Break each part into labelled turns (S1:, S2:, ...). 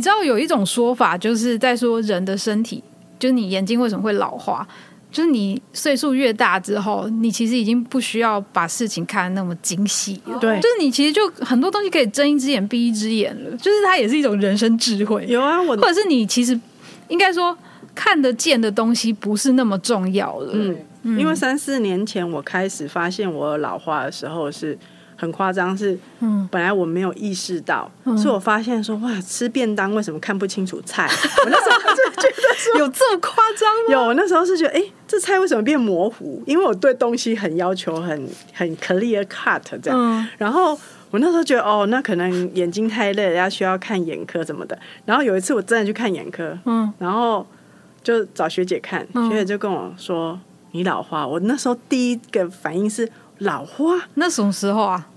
S1: 你知道有一种说法，就是在说人的身体，就是你眼睛为什么会老化，就是你岁数越大之后，你其实已经不需要把事情看得那么精细了。
S2: 对
S1: 就是你其实就很多东西可以睁一只眼闭一只眼了，就是它也是一种人生智慧。
S2: 有啊，我
S1: 或者是你其实应该说看得见的东西不是那么重要了。
S2: 嗯，因为三四年前我开始发现我老化的时候是很夸张，是
S1: 嗯
S2: 本来我没有意识到，是我发现说哇，吃便当为什么看不清楚菜？我那时候就觉得说
S1: 有这么夸张吗？
S2: 有，我那时候是觉得，哎、这菜为什么变模糊？因为我对东西很要求很很 clear cut 这样。
S1: 嗯
S2: 然后我那时候觉得，哦，那可能眼睛太累了，要需要看眼科什么的。然后有一次我真的去看眼科，
S1: 嗯
S2: 然后就找学姐看，学姐就跟我说你老花。我那时候第一个反应是老花，
S1: 那什么时候啊？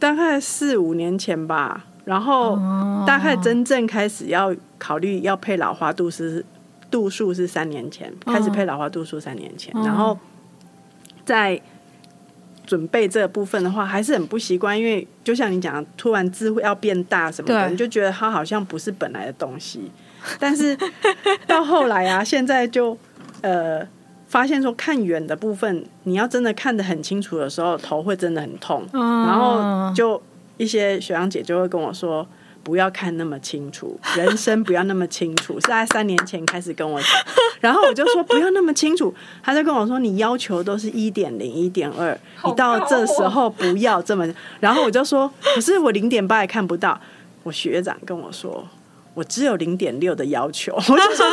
S2: 大概四五年前吧。然后大概真正开始要考虑要配老花度是度数是三年前开始配老花度数三年前，然后在准备这部分的话还是很不习惯，因为就像你讲，突然智慧要变大什么的，你就觉得它好像不是本来的东西。但是到后来啊，现在就呃发现说看远的部分，你要真的看得很清楚的时候，头会真的很痛，
S1: 嗯
S2: 然后就一些学长姐就会跟我说。不要看那么清楚，人生不要那么清楚。是在三年前开始跟我讲，然后我就说不要那么清楚，他就跟我说你要求都是一点零、一点二，你到这时候不要这么。然后我就说，可是我零点八也看不到。我学长跟我说，我只有零点六的要求。我就说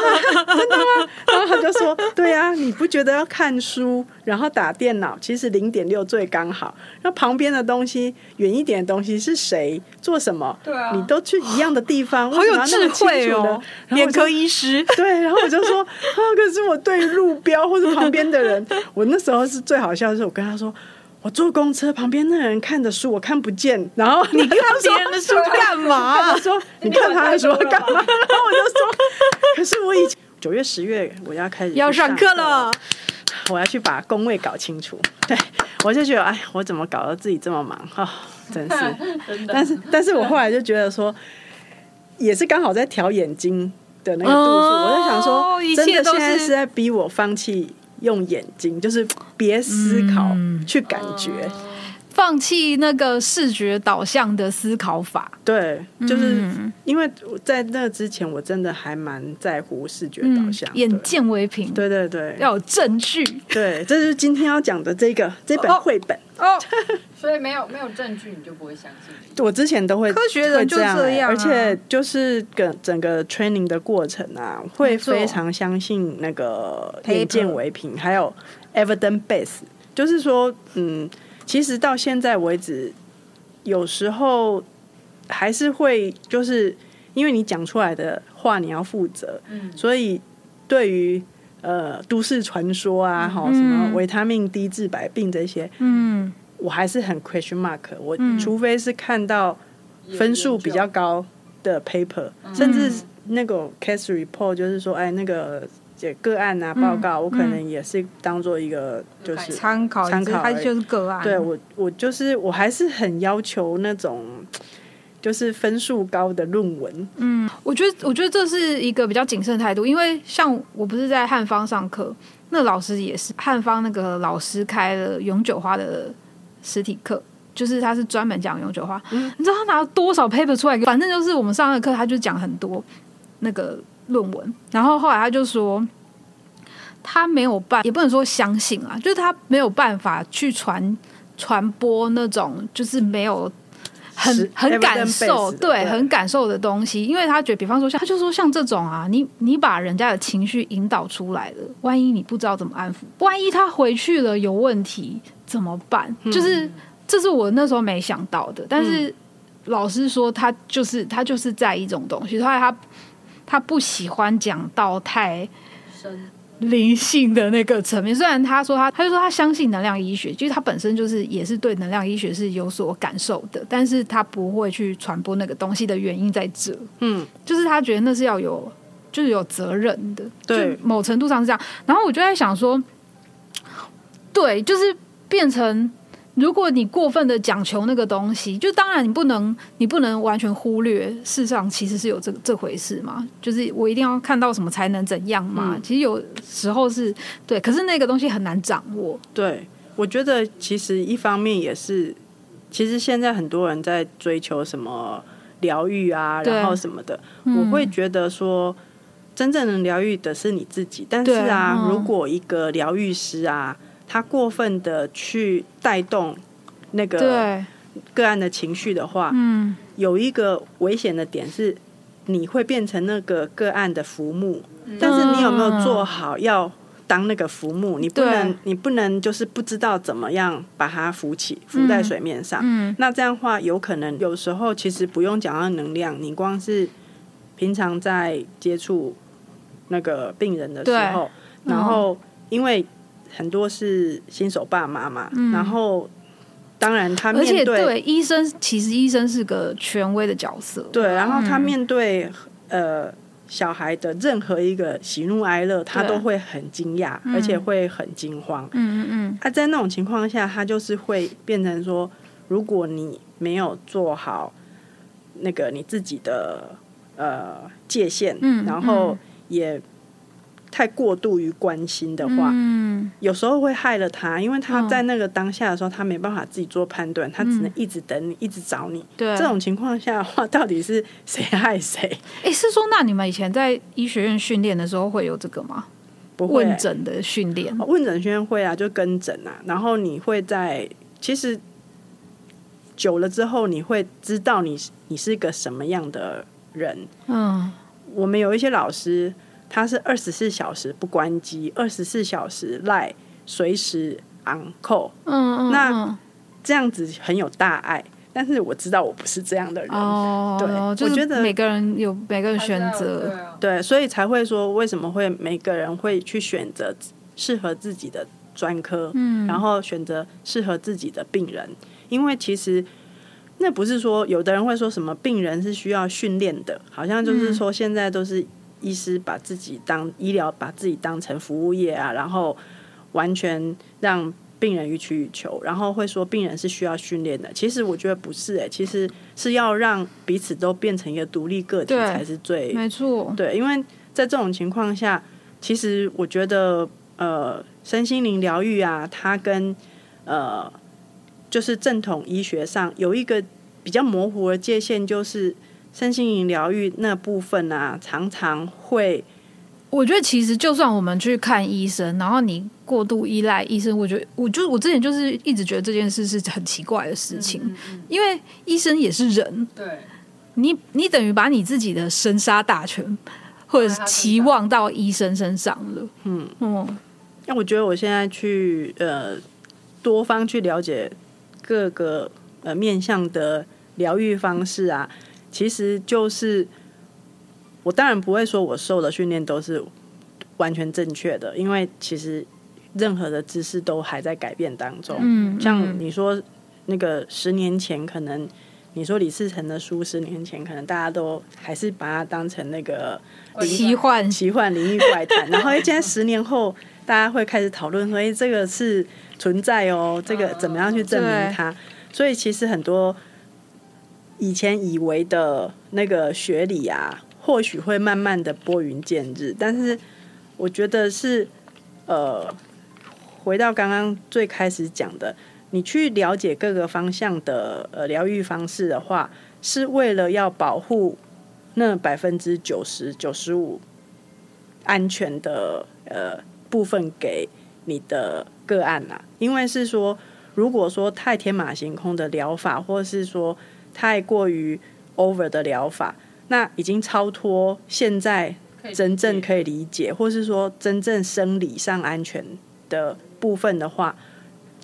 S2: 真的吗？然后他就说，对啊，你不觉得要看书，然后打电脑，其实零点六最刚好。那旁边的东西，远一点的东西是谁做什么？
S3: 对啊
S2: 你都去一样的地方，
S1: 好有智慧哦，
S2: 眼
S1: 眼科医师。
S2: 对，然后我就说 啊，可是我对路标或者旁边的人，我那时候是最好笑的是，我跟他说。我坐公车，旁边那人看的书我看不见，然后你
S1: 看别人的书干嘛？
S2: 他说 你看他的书干嘛？然后我就说，可是我以前九月、十月我要开始
S1: 要上课了，
S2: 我要去把工位搞清楚。对，我就觉得，哎，我怎么搞得自己这么忙啊、真是。
S3: 真。
S2: 但是，但是我后来就觉得说，也是刚好在调眼睛的那个度数，
S1: 哦
S2: 我在想说，
S1: 一
S2: 真的现在是在逼我放弃用眼睛，就是别思考，
S1: 嗯
S2: 去感觉。
S1: 放弃那个视觉导向的思考法。
S2: 对，就是
S1: 嗯
S2: 因为在那之前，我真的还蛮在乎视觉导
S1: 嗯
S2: 向，，
S1: 眼见为凭，
S2: 对对对。
S1: 要有证据。
S2: 对，这就是今天要讲的这个这本
S1: 哦
S2: 绘本。
S1: 哦，
S3: 所以没有没有证据，你就不会相信。
S2: 我之前都会
S1: 科学人就
S2: 这样欸、
S1: 这样啊。
S2: 而且就是整整个 training 的过程啊，会非常相信那个眼见为凭，还有 evidence base，就是说，嗯，其实到现在为止，有时候还是会就是因为你讲出来的话你要负责，
S3: 嗯，
S2: 所以对于呃都市传说啊，哈、什么维他命 D 治百病这些，
S1: 嗯，
S2: 我还是很 question mark。我
S1: 嗯
S2: 除非是看到分数比较高的 paper，、
S1: 嗯
S2: 甚至那个 case report，就是说，哎，那个这个案啊报告，我可能也是当做一个就是。
S1: 参考
S2: 参考而已
S1: 它就是个案。
S2: 对我，我就是我还是很要求那种就是分数高的论文。
S1: 嗯，我觉得我觉得这是一个比较谨慎的态度，因为像我不是在汉方上课，那老师也是汉方那个老师开了永久花的实体课。就是他是专门讲永久花，你知道他拿了多少 paper 出来？反正就是我们上的课，他就讲很多那个论文，然后后来他就说，他没有办，也不能说相信啊，就是他没有办法去传传播那种就是没有很很感受，对，
S2: 对。
S1: 很感受的东西，因为他觉得，比方说像他就说像这种啊，你你把人家的情绪引导出来了，万一你不知道怎么安抚，万一他回去了有问题怎么办？就是这是我那时候没想到的，但是老师说他就是他就是在意这种东西，后来他他不喜欢讲到太灵性的那个层面。虽然他说他，他就说他相信能量医学，其实他本身就是也是对能量医学是有所感受的，但是他不会去传播那个东西的原因在这，
S2: 嗯，
S1: 就是他觉得那是要有，就是有责任的，
S2: 对。
S1: 就某程度上是这样。然后我就在想说，对，就是变成如果你过分的讲求那个东西，就当然你不能，你不能完全忽略，事实上其实是有这这回事嘛。就是我一定要看到什么才能怎样嘛。其实有时候是对，可是那个东西很难掌握。
S2: 对，我觉得其实一方面也是，其实现在很多人在追求什么疗愈啊，然后什么的，
S1: 嗯
S2: 我会觉得说，真正能疗愈的是你自己。但是啊，
S1: 嗯
S2: 如果一个疗愈师啊，他过分的去带动那个，个案的情绪的话，
S1: 嗯，
S2: 有一个危险的点是，你会变成那个个案的浮木，但是你有没有做好要当那个浮木？你不能，你不能就是不知道怎么样把它浮起，浮在水面上。
S1: 嗯。
S2: 那这样的话，有可能有时候其实不用讲到能量，你光是平常在接触那个病人的时候，然后因为很多是新手爸妈嘛，然后当然他
S1: 嗯而且
S2: 面对
S1: 对医生，其实医生是个权威的角色。
S2: 对，然后他
S1: 嗯
S2: 面对、呃小孩的任何一个喜怒哀乐，他都会很惊讶，而且会很惊慌。
S1: 嗯嗯嗯，
S2: 他、在那种情况下，他就是会变成说，如果你没有做好那个你自己的呃界限，
S1: 嗯
S2: 然后
S1: 嗯
S2: 也太过度于关心的话，
S1: 嗯，
S2: 有时候会害了他，因为他
S1: 嗯
S2: 在那个当下的时候，他没办法自己做判断，他只能一直等你，一直找你。
S1: 对，
S2: 这种情况下的话，到底是谁害谁？
S1: 哎，是说那你们以前在医学院训练的时候会有这个吗？
S2: 不会
S1: 问诊的训练
S2: 哦问诊宣会啊，就跟诊啊，然后你会在其实久了之后，你会知道你你是一个什么样的人。
S1: 嗯，
S2: 我们有一些老师，他是二十四小时不关机，二十四小时赖，随时 on call，
S1: 嗯嗯，
S2: 那
S1: 嗯。
S2: 这样子很有大爱。但是我知道我不是这样的人，
S1: 哦，
S2: 对
S1: 就是
S2: 我觉得
S1: 每个人有每个人选择，
S3: 啊，
S2: 对，所以才会说为什么会每个人会去选择适合自己的专科，
S1: 嗯，
S2: 然后选择适合自己的病人，因为其实那不是说有的人会说什么病人是需要训练的，好像就是说现在都是医师把自己当医疗，把自己当成服务业啊，然后完全让病人予取予求，然后会说病人是需要训练的。其实我觉得不是、欸，其实是要让彼此都变成一个独立个体才是最
S1: 没错，
S2: 对，因为在这种情况下，其实我觉得呃，身心灵疗愈啊，它跟呃，就是正统医学上有一个比较模糊的界限，就是身心灵疗愈那部分啊，常常会
S1: 我觉得其实就算我们去看医生，然后你过度依赖医生，我觉得我就我之前就是一直觉得这件事是很奇怪的事情，
S3: 嗯嗯
S1: 因为医生也是人，
S3: 对，
S1: 你你等于把你自己的生杀大权或者是期望到医生身上了，嗯。嗯。
S2: 那我觉得我现在去呃多方去了解各个呃面向的疗愈方式啊，其实就是我当然不会说我受的训练都是完全正确的，因为其实任何的知识都还在改变当中。
S1: 嗯，
S2: 像你说那个十年前可能。你说李世成的书，十年前可能大家都还是把它当成那个
S1: 奇幻
S2: 奇幻灵异怪谈，然后现在十年后，大家会开始讨论说，哎，这个是存在哦，这个怎么样去证明它？所以其实很多以前以为的那个学理啊，或许会慢慢的拨云见日，但是我觉得是呃，回到刚刚最开始讲的，你去了解各个方向的呃疗愈方式的话，是为了要保护那百分之九十九十五安全的呃部分给你的个案呐、因为是说，如果说太天马行空的疗法，或是说太过于 over 的疗法，那已经超脱现在真正可以理解，或是说真正生理上安全的部分的话，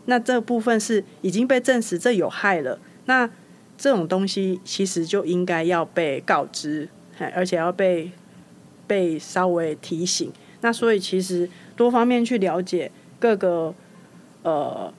S2: 那这部分是已经被证实这有害了。那这种东西其实就应该要被告知，而且要被被稍微提醒。那所以其实多方面去了解各个呃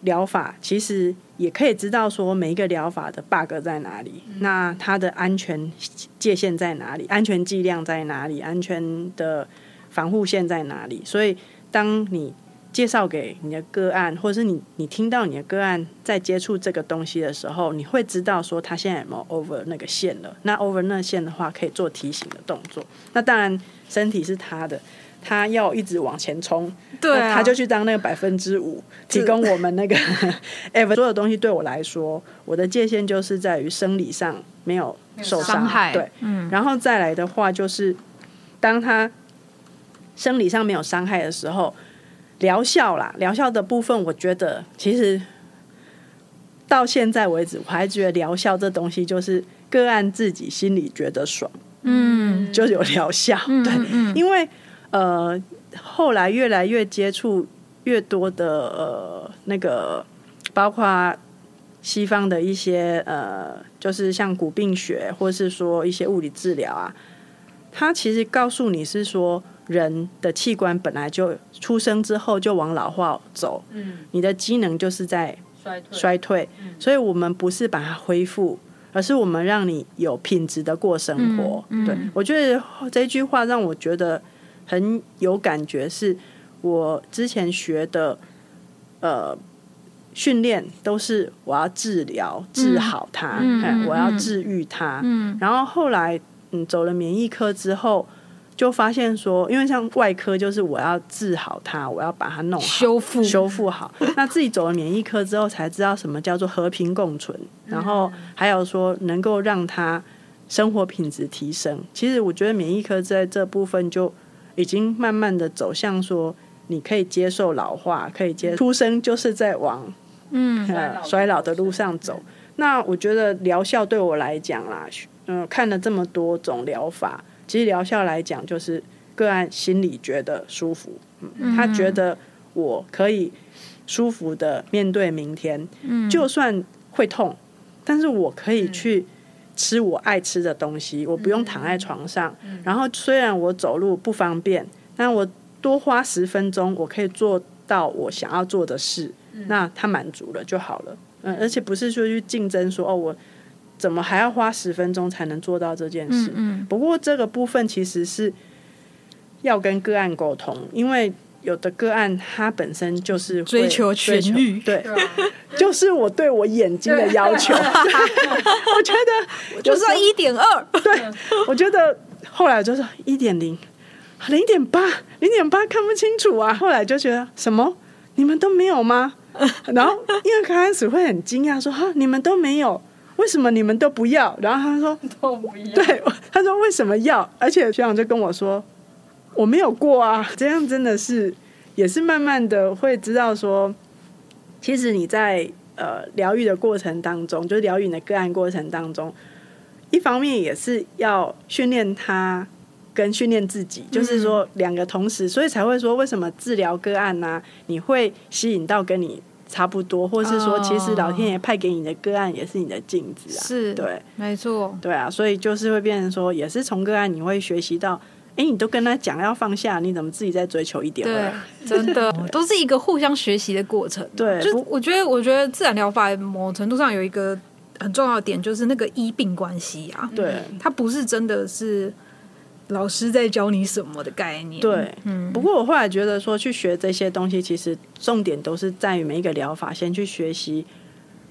S2: 疗法，其实也可以知道说每一个疗法的 bug 在哪里，那它的安全界限在哪里，安全剂量在哪里，安全的防护线在哪里。所以当你介绍给你的个案，或者是你你听到你的个案在接触这个东西的时候，你会知道说他现在有没有 over 那个线了。那 over 那线的话，可以做提醒的动作。那当然，身体是他的，他要一直往前冲，
S1: 对啊，
S2: 他就去当那个百分之五，提供我们那个 ever 所有东西。对我来说，我的界限就是在于生理上没有受
S1: 伤害。
S2: 对，
S1: 嗯，
S2: 然后再来的话，就是当他生理上没有伤害的时候，疗效啦，疗效的部分，我觉得其实到现在为止，我还觉得疗效这东西就是个案自己心里觉得爽，
S1: 嗯。
S2: 就有疗效。对，
S1: 嗯。
S2: 因为呃，后来越来越接触越多的呃那个，包括西方的一些呃，就是像骨病学，或是说一些物理治疗啊，它其实告诉你是说，人的器官本来就出生之后就往老化走，
S3: 嗯，
S2: 你的机能就是在
S3: 衰退，
S2: 衰退，所以我们不是把它恢复，而是我们让你有品质的过生活。
S1: 嗯嗯。
S2: 对我觉得这句话让我觉得很有感觉，是我之前学的呃训练都是我要治疗治好它，
S1: 嗯嗯
S2: 我要治愈它，
S1: 嗯
S2: 然后后来嗯走了免疫科之后。就发现说，因为像外科就是我要治好它，我要把它弄好，
S1: 修复
S2: 修复好。那自己走了免疫科之后，才知道什么叫做和平共存，然后还有说能够让它生活品质提升。其实我觉得免疫科在这部分就已经慢慢的走向说，你可以接受老化，可以接出生就是在往
S1: 嗯。
S2: 呃衰老的路上走。那我觉得疗效对我来讲啦，嗯、看了这么多种疗法，其实疗效来讲就是个案心里觉得舒服，嗯，他觉得我可以舒服的面对明天，
S1: 嗯。
S2: 就算会痛，但是我可以去吃我爱吃的东西，我不用躺在床上。然后虽然我走路不方便，但我多花十分钟，我可以做到我想要做的事，那他满足了就好了。嗯，而且不是说去竞争说哦，我怎么还要花十分钟才能做到这件事？
S1: 嗯
S2: 不过这个部分其实是要跟个案沟通，因为有的个案他本身就是
S1: 追求
S2: 追求
S1: 痊愈
S2: 对，就是我对我眼睛的要求。我觉得
S1: 就是要一点二，对
S2: 我觉得后来就是一点零、零点八、零点八看不清楚啊。后来就觉得什么你们都没有吗？然后因为刚开始会很惊讶说哈你们都没有，为什么你们都不要？然后他说
S3: 都不要。
S2: 对，他说为什么要？而且学长就跟我说，我没有过啊。这样真的是也是慢慢的会知道说，其实你在呃疗愈的过程当中，就是疗愈你的个案过程当中，一方面也是要训练他。跟训练自己，就是说两个同时，所以才会说为什么治疗个案呢、你会吸引到跟你差不多，或是说其实老天爷派给你的个案也是你的镜子啊。
S1: 是
S2: 对，
S1: 没错，
S2: 对啊，所以就是会变成说，也是从个案你会学习到，哎，你都跟他讲要放下，你怎么自己再追求一点
S1: 对？，真的都是一个互相学习的过程。
S2: 对就
S1: 我觉得，我觉得自然疗法某程度上有一个很重要的点，就是那个医病关系啊，
S2: 对
S1: 它不是真的是老师在教你什么的概念。
S2: 对，
S1: 嗯
S2: 不过我后来觉得说，去学这些东西，其实重点都是在于每一个疗法，先去学习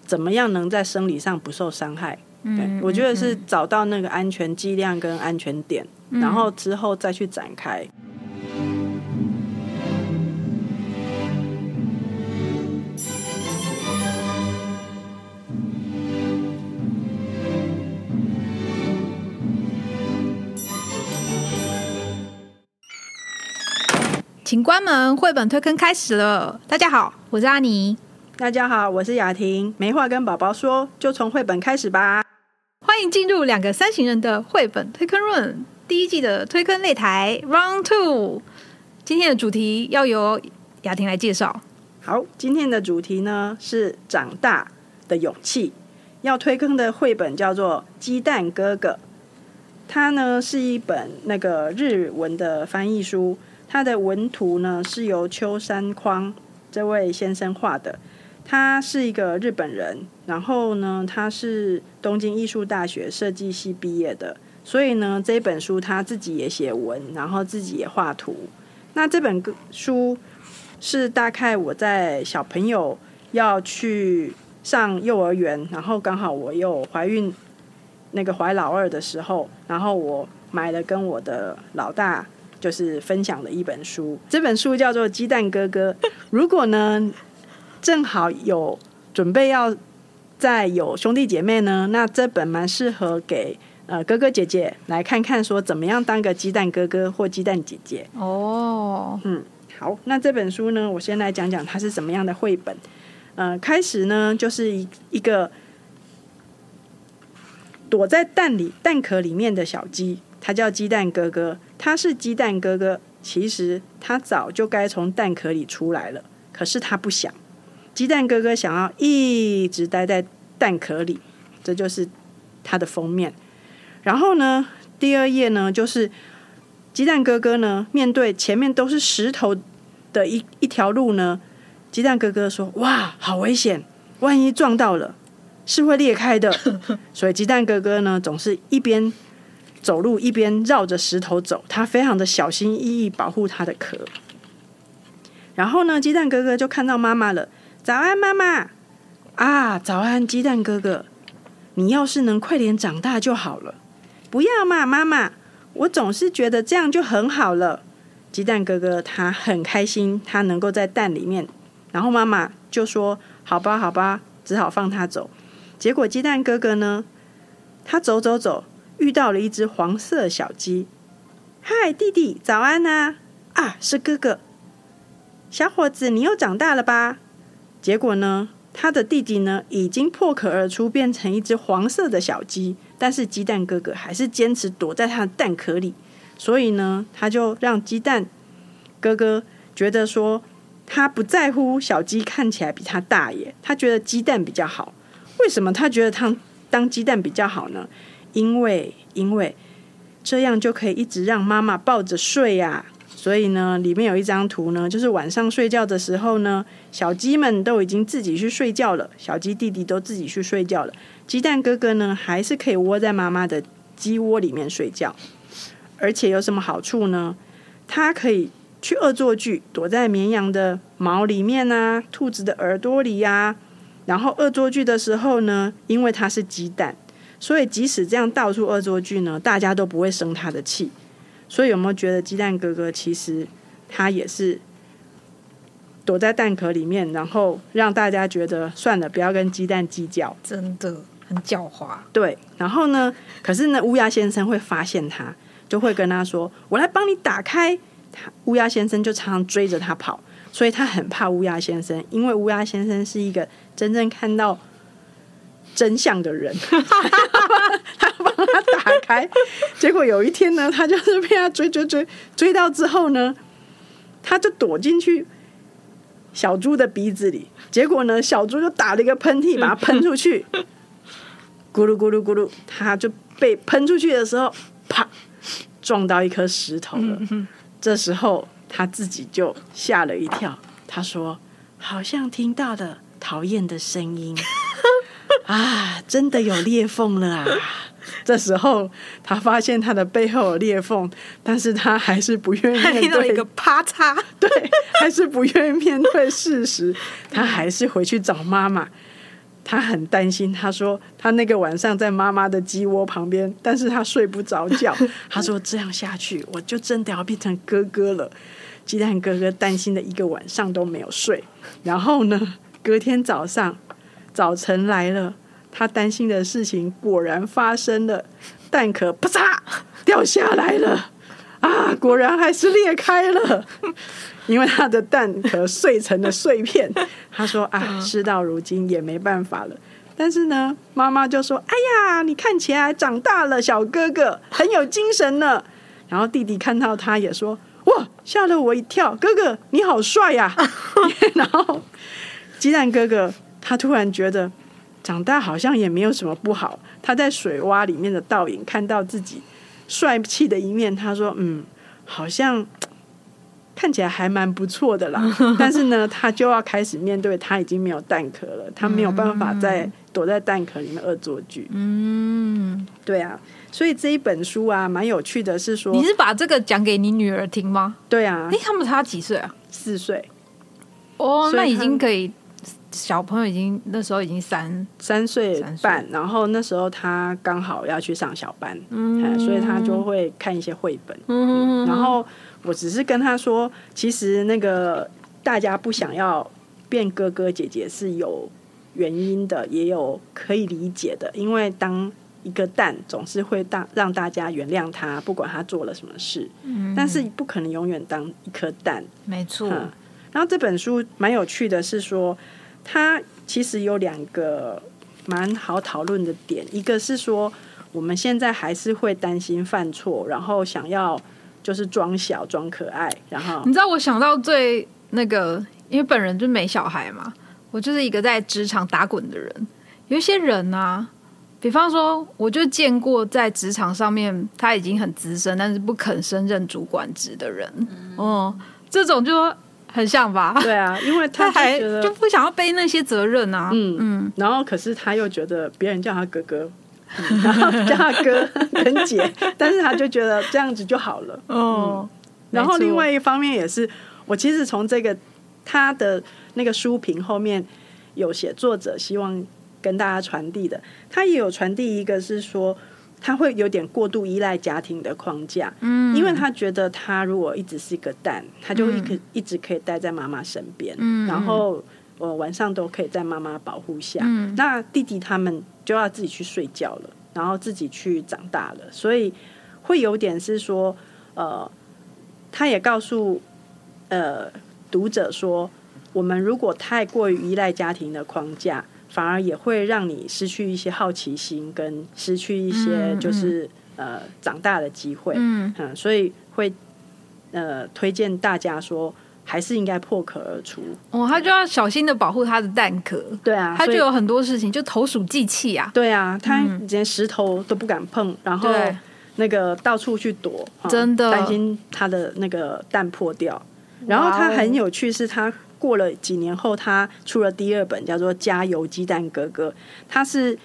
S2: 怎么样能在生理上不受伤害。对，
S1: 嗯，
S2: 我觉得是找到那个安全剂量跟安全点，
S1: 嗯
S2: 然后之后再去展开。
S1: 请关门，绘本推坑开始了。大家好，我是阿妮，
S2: 大家好，我是雅婷，没话跟宝宝说，就从绘本开始吧。
S1: 欢迎进入两个三行人的绘本推坑论第一季的推坑擂台 Round Two。今天的主题要由雅婷来介绍。
S2: 好，今天的主题呢是长大的勇气。要推坑的绘本叫做《鸡蛋哥哥》，它呢是一本那个日文的翻译书，它的文图呢是由秋山匡这位先生画的。他是一个日本人，然后呢，他是东京艺术大学设计系毕业的，所以呢，这本书他自己也写文，然后自己也画图。那这本书是大概我在小朋友要去上幼儿园，然后刚好我又怀孕，那个怀老二的时候，然后我买了跟我的老大就是分享的一本书，这本书叫做《鸡蛋哥哥》。如果呢，正好有准备要再有兄弟姐妹呢，那这本蛮适合给呃哥哥姐姐来看看，说怎么样当个鸡蛋哥哥或鸡蛋姐姐。
S1: 哦，
S2: 嗯，好，那这本书呢，我先来讲讲它是什么样的绘本。呃，开始呢就是一一个躲在蛋里蛋壳里面的小鸡，它叫鸡蛋哥哥。它是鸡蛋哥哥，其实它早就该从蛋壳里出来了，可是它不想。鸡蛋哥哥想要一直待在蛋壳里，这就是它的封面。然后呢，第二页呢就是鸡蛋哥哥呢，面对前面都是石头的一一条路呢，鸡蛋哥哥说：“哇，好危险！万一撞到了，是会裂开的。”所以鸡蛋哥哥呢，总是一边走路一边绕着石头走，他非常的小心翼翼保护他的壳。然后呢，鸡蛋哥哥就看到妈妈了。早安，妈妈！啊，早安，鸡蛋哥哥！你要是能快点长大就好了。不要嘛，妈妈！我总是觉得这样就很好了。鸡蛋哥哥他很开心，他能够在蛋里面。然后妈妈就说：“好吧，好吧，只好放他走。”结果鸡蛋哥哥呢，他走走走，遇到了一只黄色小鸡。嗨，弟弟，早安呐！啊，是哥哥。小伙子，你又长大了吧？结果呢，他的弟弟呢已经破壳而出，变成一只黄色的小鸡。但是鸡蛋哥哥还是坚持躲在他的蛋壳里，所以呢，他就让鸡蛋哥哥觉得说，他不在乎小鸡看起来比他大耶，他觉得鸡蛋比较好。为什么他觉得他当鸡蛋比较好呢？因为因为这样就可以一直让妈妈抱着睡呀。所以呢，里面有一张图呢，就是晚上睡觉的时候呢，小鸡们都已经自己去睡觉了，小鸡弟弟都自己去睡觉了，鸡蛋哥哥呢，还是可以窝在妈妈的鸡窝里面睡觉。而且有什么好处呢？它可以去恶作剧，躲在绵羊的毛里面啊，兔子的耳朵里呀。然后恶作剧的时候呢，因为它是鸡蛋，所以即使这样到处恶作剧呢，大家都不会生它的气。所以有没有觉得鸡蛋哥哥其实他也是躲在蛋壳里面，然后让大家觉得算了，不要跟鸡蛋计较。
S1: 真的很狡猾。
S2: 对，然后呢，可是呢，乌鸦先生会发现他，就会跟他说：“我来帮你打开。”他乌鸦先生就常常追着他跑，所以他很怕乌鸦先生，因为乌鸦先生是一个真正看到真相的人。他 帮 他打开，结果有一天呢，他就是被他追追追追到之后呢，他就躲进去小猪的鼻子里，结果呢，小猪就打了一个喷嚏，把它喷出去，咕噜咕噜咕噜，他就被喷出去的时候，啪，撞到一颗石头了。这时候他自己就吓了一跳，他说：“好像听到了讨厌的声音 啊，真的有裂缝了啊！” 这时候他发现他的背后有裂缝，但是他还是不愿意面对
S1: 一个啪嚓，
S2: 对，还是不愿意面对事实，他还是回去找妈妈。他很担心，他说他那个晚上在妈妈的鸡窝旁边，但是他睡不着觉。他说这样下去，我就真的要变成哥哥了。鸡蛋哥哥担心的一个晚上都没有睡。然后呢，隔天早上早晨来了，他担心的事情果然发生了，蛋壳啪嚓掉下来了。啊，果然还是裂开了，因为他的蛋壳碎成了碎片。他说：“啊，事到如今也没办法了。”但是呢，妈妈就说：“哎呀，你看起来长大了，小哥哥很有精神呢。”然后弟弟看到他也说：“哇，吓了我一跳，哥哥你好帅呀！” 然后鸡蛋哥哥他突然觉得长大好像也没有什么不好。他在水洼里面的倒影看到自己。帅气的一面，他说：“嗯，好像 看起来还蛮不错的啦。但是呢，他就要开始面对，他已经没有蛋壳了，他没有办法再躲在蛋壳里面恶作剧。
S1: 嗯，
S2: 对啊，所以这一本书啊，蛮有趣的，是说
S1: 你是把这个讲给你女儿听吗？
S2: 对啊
S1: 哎，，他们差几岁啊？
S2: 四岁，
S1: 哦，那已经可以，小朋友已经那时候已经三，
S2: 三岁半，然后那时候他刚好要去上小班，嗯，所以他就会看一些绘本，
S1: 嗯
S2: 然后我只是跟他说，其实那个大家不想要变哥哥姐姐是有原因的，也有可以理解的，因为当一个蛋总是会大让大家原谅他，不管他做了什么事，
S1: 嗯。
S2: 但是不可能永远当一颗蛋，
S1: 没错，
S2: 嗯，然后这本书蛮有趣的，是说它其实有两个蛮好讨论的点，一个是说我们现在还是会担心犯错，然后想要就是装小装可爱，然后
S1: 你知道我想到最那个，因为本人就没小孩嘛，我就是一个在职场打滚的人。有一些人啊，比方说，我就见过在职场上面他已经很资深，但是不肯升任主管职的人，哦、这种就很像吧？
S2: 对啊，因为他
S1: 他还
S2: 就
S1: 不想要背那些责任啊。
S2: 嗯
S1: 嗯，
S2: 然后可是他又觉得别人叫他哥哥。嗯然后叫他哥 跟姐，但是他就觉得这样子就好了。
S1: 哦，
S2: 然后另外一方面也是，我其实从这个他的那个书评后面有写作者希望跟大家传递的，他也有传递一个是说他会有点过度依赖家庭的框架，
S1: 嗯，
S2: 因为他觉得他如果一直是一个蛋，他就一可、一直可以待在妈妈身边，
S1: 嗯。
S2: 然后我晚上都可以在妈妈保护下，
S1: 嗯。
S2: 那弟弟他们就要自己去睡觉了，然后自己去长大了，所以会有点是说，呃，他也告诉呃读者说，我们如果太过于依赖家庭的框架，反而也会让你失去一些好奇心，跟失去一些
S1: 嗯
S2: 就是、呃长大的机会。
S1: 嗯
S2: 嗯，所以会呃推荐大家说，还是应该破壳而出。
S1: 哦，他就要小心的保护他的蛋壳，
S2: 对啊，
S1: 他就有很多事情就投鼠忌器啊。
S2: 对啊，他连石头都不敢碰，然后那个到处去躲，
S1: 真的
S2: 担心他的那个蛋破掉。然后他很有趣，是他过了几年后，他出了第二本，叫做《加油鸡蛋哥哥》，他是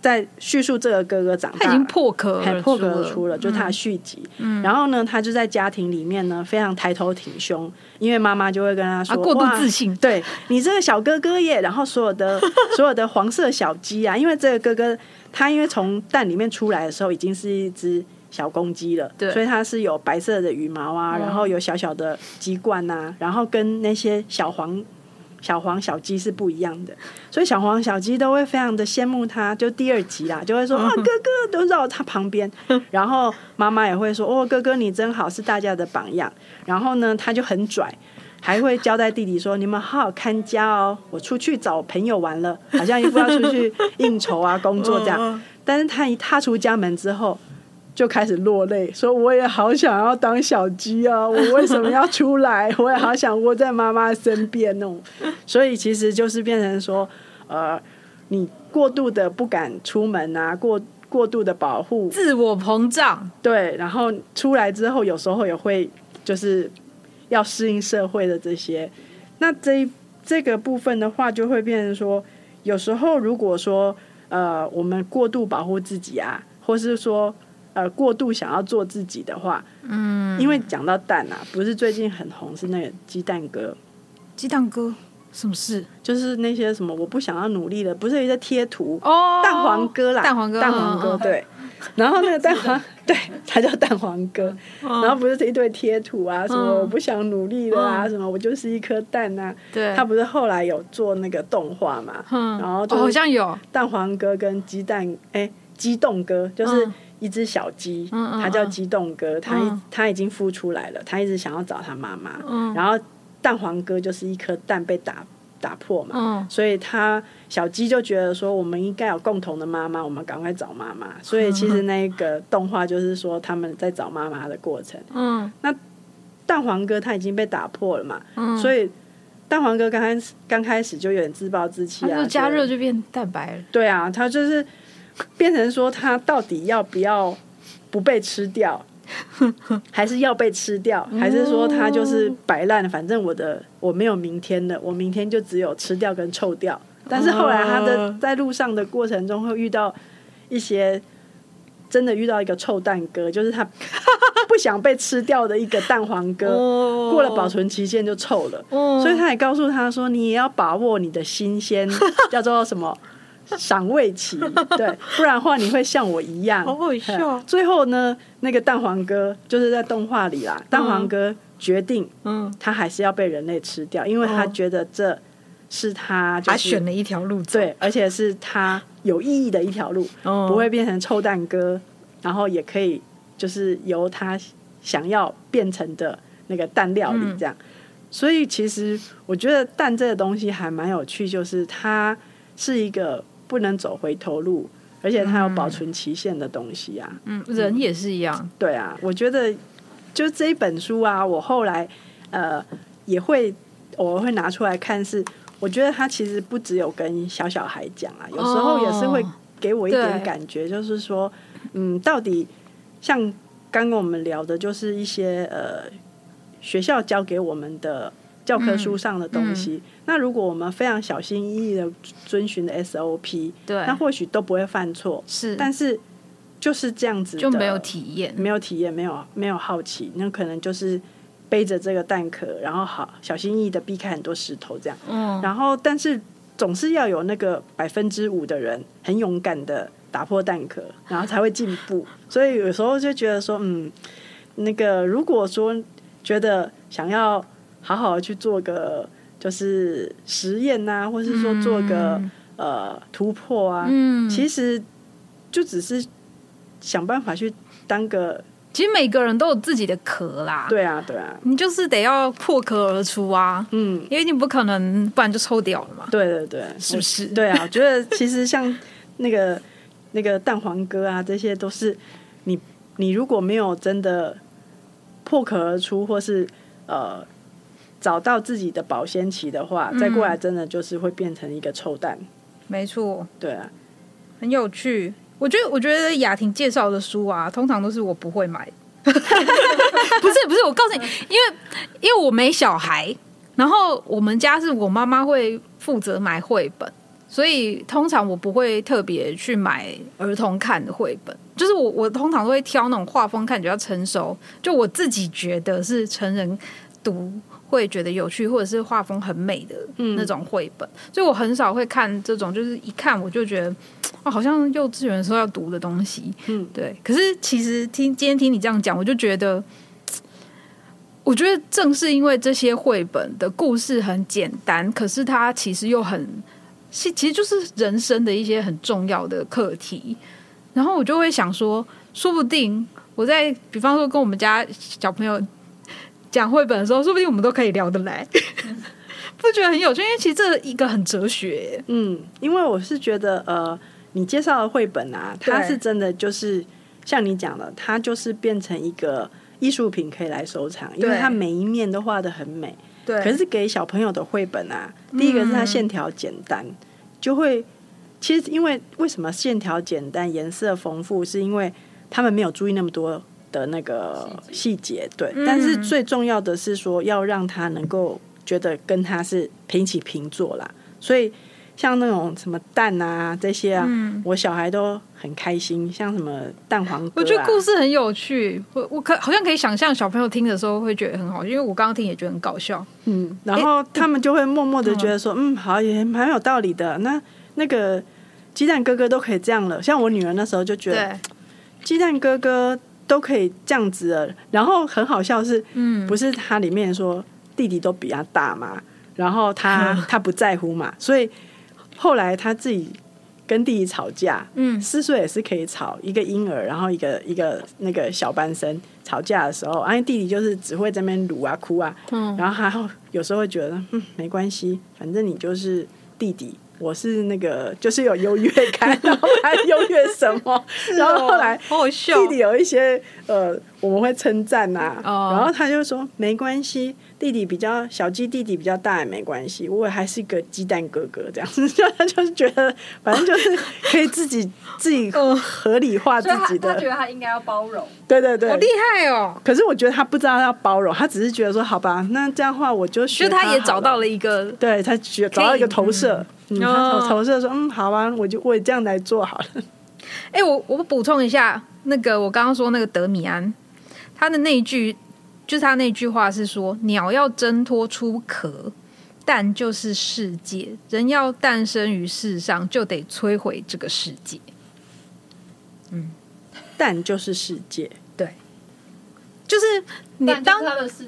S2: 在叙述这个哥哥长大，
S1: 他已经破壳而
S2: 还破壳出了，就是他的
S1: 嗯
S2: 续集。然后呢，他就在家庭里面呢，非常抬头挺胸，因为妈妈就会跟他说：“
S1: 啊过度自信
S2: 对你这个小哥哥耶。”然后所有的 所有的黄色小鸡啊，因为这个哥哥他因为从蛋里面出来的时候已经是一只小公鸡了，
S1: 对
S2: 所以它是有白色的羽毛啊，
S1: 嗯
S2: 然后有小小的鸡冠啊，然后跟那些小黄小黄小鸡是不一样的，所以小黄小鸡都会非常的羡慕他。就第二集啦，就会说啊，哥哥都绕他旁边，然后妈妈也会说哦，哥哥你真好，是大家的榜样。然后呢，他就很拽。还会交代弟弟说：“你们好好看家哦，我出去找朋友玩了，好像一副要出去应酬啊、工作这样。但是他一踏出家门之后，就开始落泪，说：“我也好想要当小鸡啊！我为什么要出来？我也好想窝在妈妈身边哦。”所以其实就是变成说，呃，你过度的不敢出门啊，过过度的保护，
S1: 自我膨胀，
S2: 对，然后出来之后，有时候也会就是要适应社会的这些。那这一这个部分的话，就会变成说，有时候如果说呃，我们过度保护自己啊，或是说呃过度想要做自己的话，嗯，因为讲到蛋啊，不是最近很红是那个鸡蛋哥，
S1: 鸡蛋哥？什么事？
S2: 就是那些什么我不想要努力的，不是有一些贴图
S1: 哦，
S2: 蛋黄哥啦，
S1: 蛋黄哥，
S2: 蛋黄哥，对。然后那个蛋黄，对，他叫蛋黄哥。然后不是一堆贴图啊，什么
S1: 嗯
S2: 我不想努力了啊，
S1: 嗯。
S2: 什么我就是一颗蛋啊。
S1: 对，
S2: 他不是后来有做那个动画嘛？
S1: 嗯，
S2: 然后
S1: 好像有，
S2: 蛋黄哥跟鸡蛋，哎，鸡冻哥就是
S1: 嗯
S2: 一只小鸡，它叫鸡冻哥，它它已经孵出来了，它一直想要找它妈妈。
S1: 嗯
S2: 然后蛋黄哥就是一颗蛋被打打破嘛，
S1: 嗯
S2: 所以它小鸡就觉得说，我们应该有共同的妈妈，我们赶快找妈妈。所以其实那个动画就是说他们在找妈妈的过程。
S1: 嗯那
S2: 蛋黄哥他已经被打破了嘛，
S1: 嗯，
S2: 所以蛋黄哥刚开始刚开始就有点自暴自弃啊，
S1: 它就加热就变蛋白了，
S2: 对啊，他就是变成说他到底要不要不被吃掉，还是要被吃掉，还是说他就是摆烂，反正我的我没有明天了，我明天就只有吃掉跟臭掉。但是后来他的
S1: 哦
S2: 在路上的过程中会遇到一些。真的遇到一个臭蛋哥，就是他不想被吃掉的一个蛋黄哥，
S1: 哦
S2: 过了保存期限就臭了。
S1: 哦
S2: 所以他也告诉他说，你也要把握你的新鲜，叫做什么？赏味期，对，不然的话你会像我一样。
S1: 好好笑。
S2: 嘿最后呢，那个蛋黄哥就是在动画里啦，蛋黄哥决定
S1: 嗯，
S2: 他还是要被人类吃掉，因为他
S1: 哦
S2: 觉得这是他就是
S1: 他选了一条路，
S2: 对，而且是他有意义的一条路，
S1: 哦。
S2: 不会变成臭蛋哥，然后也可以就是由他想要变成的那个蛋料理
S1: 嗯。
S2: 这样。所以其实我觉得蛋这个东西还蛮有趣，就是它是一个不能走回头路，而且它有保存期限的东西啊。
S1: 嗯，人也是一样，
S2: 对啊，我觉得就这一本书啊，我后来呃也会偶尔会拿出来看是。我觉得它其实不只有跟小小孩讲啊，有时候也是会
S1: 哦
S2: 给我一点感觉，就是说，嗯，到底像刚刚我们聊的，就是一些呃学校教给我们的教科书上的东西。
S1: 嗯
S2: 那如果我们非常小心翼翼的遵循的 SOP，
S1: 对
S2: 那或许都不会犯错。
S1: 是，
S2: 但是就是这样子的
S1: 就没有体验，
S2: 没有体验，没有没有好奇，那可能就是背着这个蛋壳，然后好小心翼翼的避开很多石头这样。
S1: 嗯，
S2: 然后，但是总是要有那个百分之五的人很勇敢的打破蛋壳，然后才会进步。所以有时候就觉得说，嗯，那个如果说觉得想要好好的去做个就是实验呐、或是说做个、
S1: 嗯。
S2: 呃突破啊，
S1: 嗯，
S2: 其实就只是想办法去当个
S1: 其实每个人都有自己的壳啦，，
S2: 对啊对啊，
S1: 你就是得要破壳而出啊，
S2: 嗯，
S1: 因为你不可能，不然就抽掉了嘛，
S2: 对对对，
S1: 是不是？
S2: 对啊，我觉得其实像那个那个蛋黄哥啊，这些都是你你如果没有真的破壳而出，或是呃找到自己的保鲜期的话，再过来真的就是会变成一个臭蛋。
S1: 没错，
S2: 对啊，
S1: 很有趣。我觉得，我觉得雅婷介绍的书啊，通常都是我不会买。不是不是，我告诉你，因为因为我没小孩，然后我们家是我妈妈会负责买绘本，所以通常我不会特别去买儿童看的绘本。就是我我通常都会挑那种画风看起来比较成熟，就我自己觉得是成人读会觉得有趣，或者是画风很美的那种绘本。所以我很少会看这种，就是一看我就觉得。哦，好像幼稚园的时候要读的东西，
S2: 嗯，
S1: 对。可是其实听今天听你这样讲，我就觉得，我觉得正是因为这些绘本的故事很简单，可是它其实又很，其其实就是人生的一些很重要的课题。然后我就会想说，说不定我在比方说跟我们家小朋友讲绘本的时候，说不定我们都可以聊得来。不觉得很有趣？因为其实这一个很哲学，
S2: 嗯，因为我是觉得呃，你介绍的绘本啊，它是真的就是像你讲的，它就是变成一个艺术品可以来收藏，因为它每一面都画的很美。
S1: 对
S2: 可是给小朋友的绘本啊，第一个是它线条简单，就会其实因为为什么线条简单、颜色丰富，是因为他们没有注意那么多的那个细节，对。但是最重要的是说，要让他能够觉得跟他是平起平坐啦，所以。像那种什么蛋啊这些啊，我小孩都很开心。像什么蛋黄、啊，
S1: 我觉得故事很有趣，我我可好像可以想象小朋友听的时候会觉得很好，因为我刚刚听也觉得很搞笑。
S2: 嗯，然后他们就会默默的觉得说，嗯，好，也蛮有道理的。那那个鸡蛋哥哥都可以这样了，像我女儿那时候就觉得，鸡蛋哥哥都可以这样子了。然后很好笑是，
S1: 嗯，
S2: 不是他里面说弟弟都比他大嘛，然后他 他不在乎嘛，所以后来他自己跟弟弟吵架，
S1: 嗯。
S2: 四岁也是可以吵，一个婴儿，然后一个一个那个小班生吵架的时候，哎，弟弟就是只会在那边撸啊哭啊，
S1: 嗯。
S2: 然后他有时候会觉得，嗯，没关系，反正你就是弟弟，我是那个就是有优越感，然后还优越什么，然后后来弟弟有一些呃，我们会称赞呐，
S1: 哦。
S2: 然后他就说没关系，弟弟比较小鸡弟弟比较大也没关系，我也还是一个鸡蛋哥哥这样。子，就他就是觉得反正就是可以自己 自己合理化自己的。
S3: 他觉，得他应该要包容，
S2: 对对对。
S1: 好，厉害哦！
S2: 可是我觉得他不知道要包容，他只是觉得说好吧，那这样的话我就学
S1: 就他也找到了一个，
S2: 对他觉找到一个投射，嗯，他
S1: 哦。
S2: 投投射说嗯好啊，我就我也这样来做好了，
S1: 哎、我我补充一下，那个我刚刚说那个德米安，他的那一句就是他那句话是说：鸟要挣脱出壳，蛋就是世界；人要诞生于世上，就得摧毁这个世界。
S2: 嗯蛋就是世界，
S1: 就是你当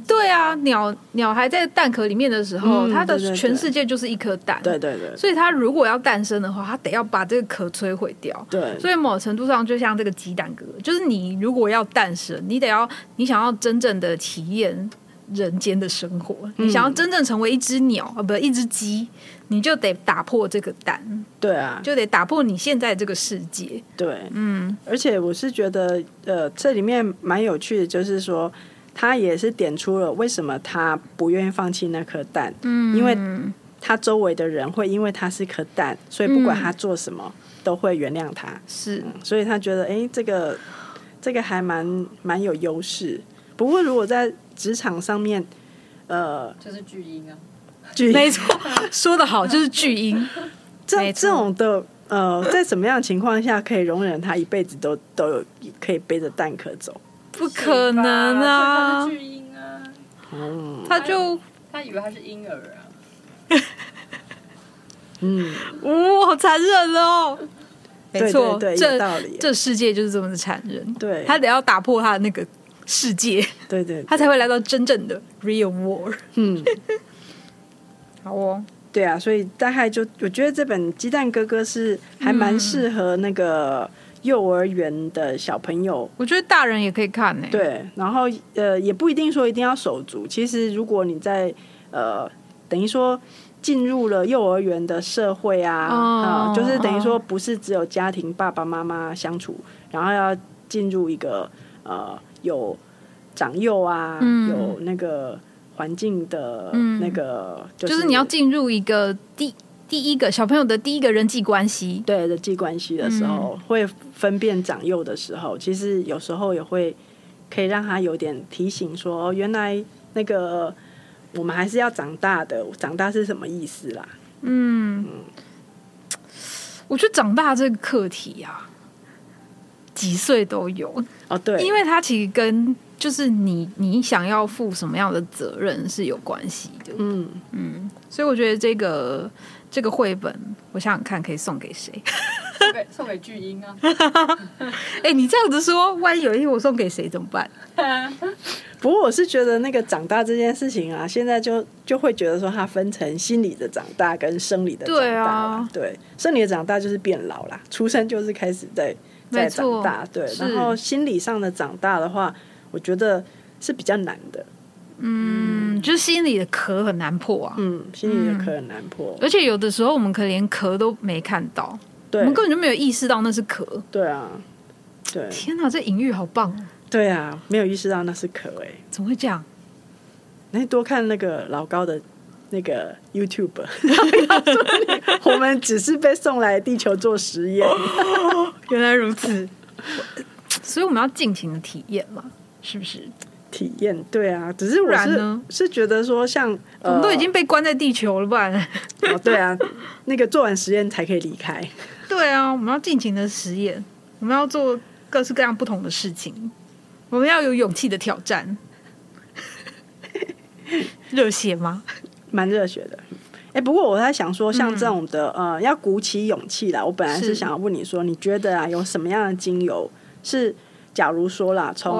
S1: 对啊，鸟鸟还在蛋壳里面的时候，
S2: 嗯
S1: 它的全世界就是一颗蛋。
S2: 对对对
S1: 所以它如果要诞生的话，它得要把这个壳摧毁掉。
S2: 对，
S1: 所以某程度上，就像这个鸡蛋壳，就是你如果要诞生，你得要你想要真正的体验人间的生活，
S2: 嗯。
S1: 你想要真正成为一只鸟啊，不，一只鸡，你就得打破这个蛋，
S2: 对啊，
S1: 就得打破你现在这个世界。
S2: 对，
S1: 嗯，
S2: 而且我是觉得，呃，这里面蛮有趣的，就是说，他也是点出了为什么他不愿意放弃那颗蛋，嗯，因为他周围的人会因为他是颗蛋，所以不管他做什么、都会原谅他，
S1: 是。
S2: 所以他觉得，哎，这个这个还蛮蛮有优势。不过如果在职场上面，呃，
S3: 就是巨婴啊，
S2: 举
S1: 没错，说的好，就是巨婴。
S2: 这这种的，呃，在什么样的情况下可以容忍他一辈子都都有可以背着蛋壳走？
S1: 不可能啊
S3: 是！巨婴啊，
S2: 嗯
S1: 他就
S3: 他以为他是婴儿啊，
S2: 嗯，
S1: 哇、好残忍哦！没
S2: 对
S1: 错，
S2: 对对，有
S1: 这
S2: 道理。
S1: 这世界就是这么的残忍。
S2: 对
S1: 他得要打破他的那个世界，
S2: 对对，
S1: 他才会来到真正的 real war。
S2: 嗯，
S1: 好哦，
S2: 对啊，所以大概就我觉得这本《鸡蛋哥哥》是还蛮适合那个幼儿园的小朋友。
S1: 我觉得大人也可以看呢、，
S2: 对，然后呃，也不一定说一定要手足。其实如果你在呃，等于说进入了幼儿园的社会啊，啊、
S1: 哦
S2: 就是等于说不是只有家庭爸爸妈妈相处，然后要进入一个呃有长幼啊，
S1: 嗯。
S2: 有那个环境的
S1: 嗯。
S2: 那个，就
S1: 就是你要进入一个第第一个小朋友的第一个人际关系。
S2: 对人际关系的时候，会分辨长幼的时候，其实有时候也会可以让他有点提醒说，哦，原来那个我们还是要长大的，长大是什么意思啦？
S1: 嗯，我觉得长大这个课题啊，几岁都有，
S2: 哦，对，
S1: 因为它其实跟就是你你想要负什么样的责任是有关系的。
S2: 嗯嗯，
S1: 所以我觉得这个这个绘本，我想想看可以送给谁？
S3: 送给送给巨婴啊，
S1: 哎、你这样子说，万一有一天我送给谁怎么办？
S2: 不过我是觉得那个长大这件事情啊，现在就就会觉得说它分成心理的长大跟生理的长大
S1: 对啊
S2: 对，生理的长大就是变老啦，出生就是开始在在长大，对，然后心理上的长大的话，我觉得是比较难的，
S1: 嗯，就是心里的壳很难破啊。
S2: 嗯，心里的壳很难破，
S1: 而且有的时候我们可能连壳都没看到，我们，根本就没有意识到那是壳。
S2: 对啊，对，
S1: 天哪，这隐喻好棒哦！
S2: 对啊，没有意识到那是壳哎、
S1: 怎么会这样？
S2: 那多看那个老高的那个 YouTube，我们只是被送来地球做实验。
S1: 原来如此，所以我们要尽情的体验嘛，是不是？
S2: 体验对啊，只是我是
S1: 呢
S2: 是觉得说像
S1: 我们都已
S2: 呃
S1: 经被关在地球了，不然？
S2: 哦对啊，那个做完实验才可以离开。
S1: 对啊，我们要尽情的实验，我们要做各式各样不同的事情，我们要有勇气的挑战。热血吗？
S2: 蛮热血的。哎、不过我在想说，像这种的、呃，要鼓起勇气啦。我本来是
S1: 是
S2: 想要问你说，你觉得啊，有什么样的精油是，假如说啦，从，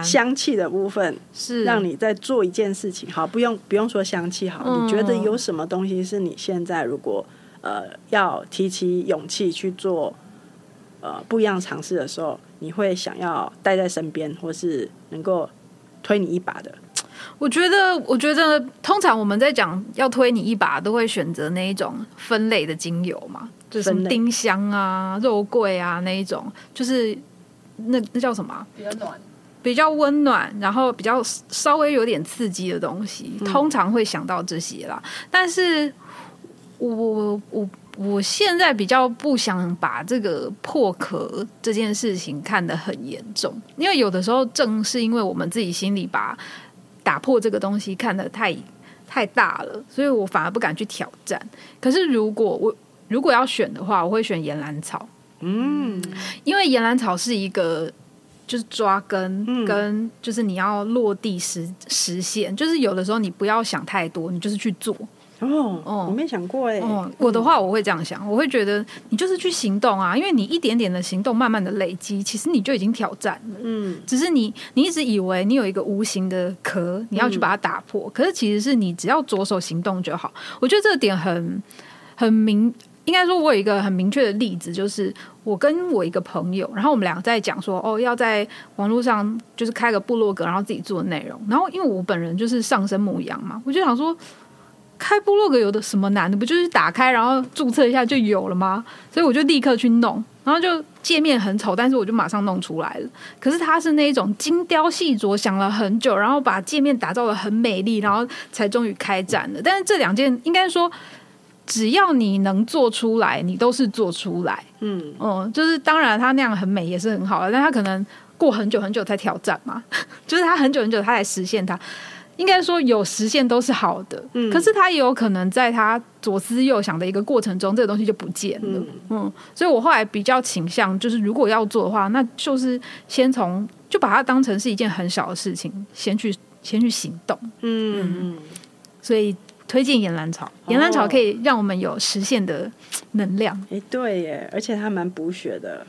S2: 香气的部分，
S1: 是
S2: 让你在做一件事情，好，不用不用说香气好，
S1: 嗯
S2: 你觉得有什么东西是你现在如果呃要提起勇气去做呃不一样尝试的时候，你会想要带在身边，或是能够推你一把的？
S1: 我觉得，我觉得通常我们在讲要推你一把，都会选择那一种分类的精油嘛，就是什么丁香啊、肉桂啊那一种，就是那那叫什么啊？
S3: 比较暖，
S1: 比较温暖，然后比较稍微有点刺激的东西，通常会想到这些啦。但是我我我我现在比较不想把这个破壳这件事情看得很严重，因为有的时候正是因为我们自己心里把打破这个东西看得太太大了，所以我反而不敢去挑战。可是如果我如果要选的话，我会选岩兰草。
S2: 嗯，
S1: 因为岩兰草是一个就是抓根、
S2: 嗯
S1: 跟就是你要落地实实现，就是有的时候你不要想太多，你就是去做。
S2: 哦，
S1: 哦
S2: 我没想过哎、
S1: 哦，我的话我会这样想，我会觉得你就是去行动啊，因为你一点点的行动，慢慢的累积，其实你就已经挑战了。
S2: 嗯，
S1: 只是你你一直以为你有一个无形的壳，你要去把它打破，可是其实是你只要着手行动就好。我觉得这个点很很明，应该说我有一个很明确的例子，就是我跟我一个朋友，然后我们两个在讲说，哦，要在网络上就是开个部落格，然后自己做内容。然后因为我本人就是上升母羊嘛，我就想说。开部落格有的什么难的？不就是打开然后注册一下就有了吗？所以我就立刻去弄，然后就界面很丑，但是我就马上弄出来了。可是它是那一种精雕细琢，想了很久，然后把界面打造的很美丽，然后才终于开展了。但是这两件应该说，只要你能做出来，你都是做出来。
S2: 嗯，
S1: 嗯，就是当然它那样很美也是很好的，但它可能过很久很久才挑战嘛，就是它很久很久它才实现它。应该说有实现都是好的，
S2: 嗯。
S1: 可是他也有可能在他左思右想的一个过程中，这个东西就不见了。
S2: 嗯。
S1: 嗯，所以我后来比较倾向就是，如果要做的话，那就是先从就把它当成是一件很小的事情，先去先去行动。
S2: 嗯嗯，
S1: 所以推荐岩兰草，岩兰草可以让我们有实现的能量，
S2: 哎、对耶，而且它蛮补血的，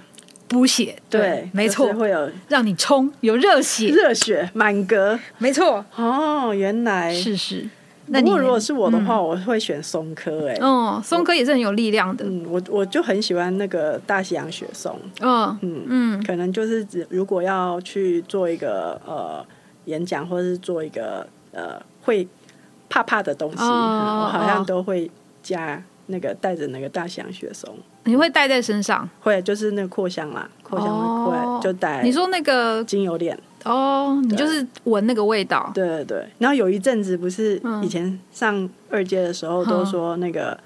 S1: 补血。
S2: 对，
S1: 没错
S2: 就是，会有
S1: 让你冲有热血。
S2: 热血满格。
S1: 没错，
S2: 哦，原来
S1: 是是。那
S2: 如果是我的话，我会选松科哎。
S1: 哦，松科也是很有力量的。
S2: 嗯，我我就很喜欢那个大西洋雪松，
S1: 嗯
S2: 嗯
S1: 嗯
S2: 可能就是指如果要去做一个呃演讲，或者是做一个呃会怕怕的东西，我好
S1: 哦
S2: 像都会加那个带着那个大西洋雪松，
S1: 你会带在身上？
S2: 会就是那个扩香啦，扩香
S1: 哦
S2: 会就带
S1: 你说那个
S2: 精油链，
S1: 哦，你就是闻那个味道。
S2: 对对对。然后有一阵子不是
S1: 嗯
S2: 以前上二阶的时候都说那个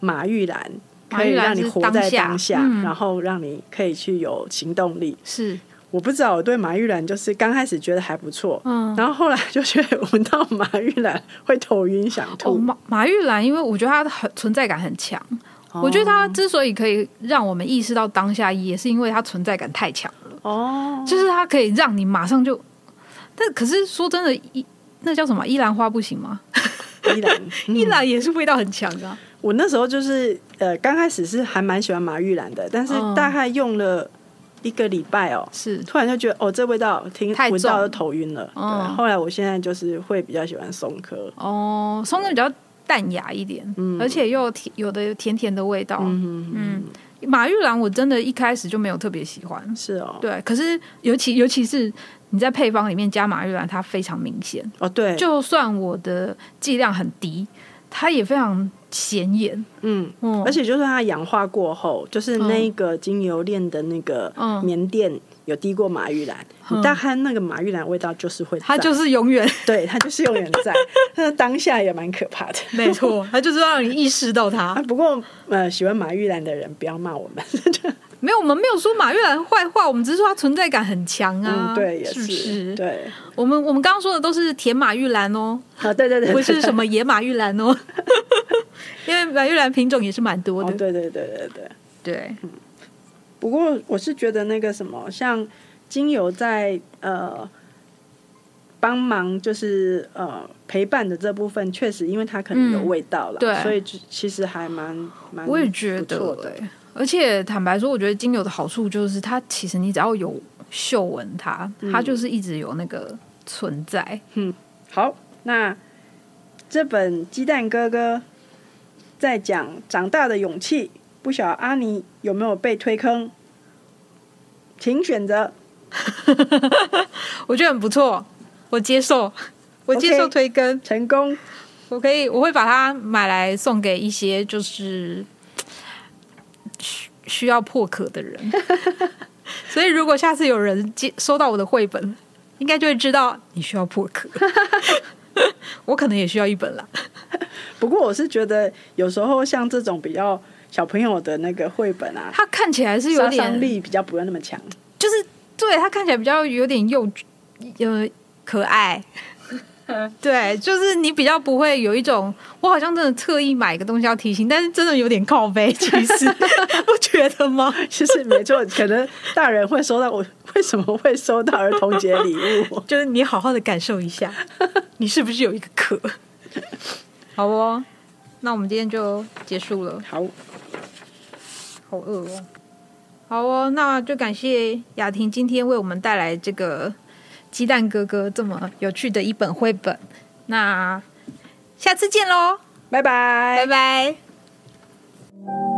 S2: 马玉兰。可以让你活在
S1: 当下
S2: 当下，
S1: 嗯
S2: 然后让你可以去有行动力。
S1: 是，
S2: 我不知道，我对马玉兰就是刚开始觉得还不错，
S1: 嗯。
S2: 然后后来就觉得闻到马玉兰会头晕想
S1: 哦，
S2: 吐。
S1: 马马玉兰，因为我觉得它很存在感很强。我觉得它之所以可以让我们意识到当下，也是因为它存在感太强了。
S2: 哦，
S1: 就是它可以让你马上就，但可是说真的，依那叫什么？依兰花不行吗？
S2: 依然，嗯
S1: 依兰也是味道很强的啊、
S2: 我那时候就是呃，刚开始是还蛮喜欢马玉兰的，但是
S1: 嗯
S2: 大概用了一个礼拜哦，
S1: 是
S2: 突然就觉得哦，这味道听
S1: 太重
S2: 闻到就头晕了。
S1: 嗯
S2: 对，后来我现在就是会比较喜欢松科。
S1: 哦，松科比较淡雅一点，而且又有甜有的有甜甜的味道。
S2: 嗯，
S1: 嗯，马玉兰我真的一开始就没有特别喜欢，
S2: 是哦，
S1: 对，可是尤其尤其是你在配方里面加马玉兰，它非常明显。
S2: 哦对，
S1: 就算我的剂量很低，它也非常显眼。
S2: 嗯。
S1: 嗯，
S2: 而且就算它氧化过后，就是那个精油链的那个
S1: 嗯
S2: 棉垫有滴过马玉兰，
S1: 嗯
S2: 你大概那个马玉兰味道就是会在，
S1: 它就是永远
S2: 对，它就是永远在，但是当下也蛮可怕的。
S1: 没错，它就是要让你意识到
S2: 啊，
S1: 它。
S2: 不过呃，喜欢马玉兰的人不要骂我们，
S1: 没有，我们没有说马玉兰坏话，我们只是说它存在感很强啊。
S2: 嗯，对，也
S1: 是不是？
S2: 对，
S1: 我们我们刚刚说的都是甜马玉兰哦，
S2: 啊，对对对，
S1: 不是什么野马玉兰哦，因为马玉兰品种也是蛮多
S2: 哦，
S1: 的。
S2: 对对对对对。
S1: 对，
S2: 不过我是觉得那个什么，像精油在呃帮忙，就是呃陪伴的这部分，确实因为它可能有
S1: 嗯
S2: 味道了，
S1: 对
S2: 所以其实还蛮蛮，
S1: 我也觉得
S2: 的。
S1: 欸而且坦白说，我觉得精油的好处就是它其实你只要有嗅闻它，它就是一直有那个存在。
S2: 嗯好，那这本《鸡蛋哥哥》在讲长大的勇气，不晓得阿尼有没有被推坑？请选择。
S1: 我觉得很不错，我接受，我接受推更
S2: 成功，
S1: 我可以，我会把它买来送给一些就是需需要破壳的人。所以，如果下次有人接收到我的绘本，应该就会知道你需要破壳。我可能也需要一本啦。
S2: 不过我是觉得有时候像这种比较小朋友的那个绘本啊，
S1: 它看起来是有
S2: 杀
S1: 点
S2: 伤力比较不要那么强。
S1: 就是对它看起来比较有点幼呃可爱，对，就是你比较不会有一种我好像真的特意买个东西要提醒，但是真的有点靠背，其实 不觉得吗？
S2: 其实没错，可能大人会收到，我为什么会收到儿童节礼物？
S1: 就是你好好的感受一下，你是不是有一个壳？好哦，那我们今天就结束了。
S2: 好，
S1: 好饿哦好哦那就感谢雅婷今天为我们带来这个鸡蛋哥哥这么有趣的一本绘本那下次见喽
S2: 拜拜。
S1: 拜拜。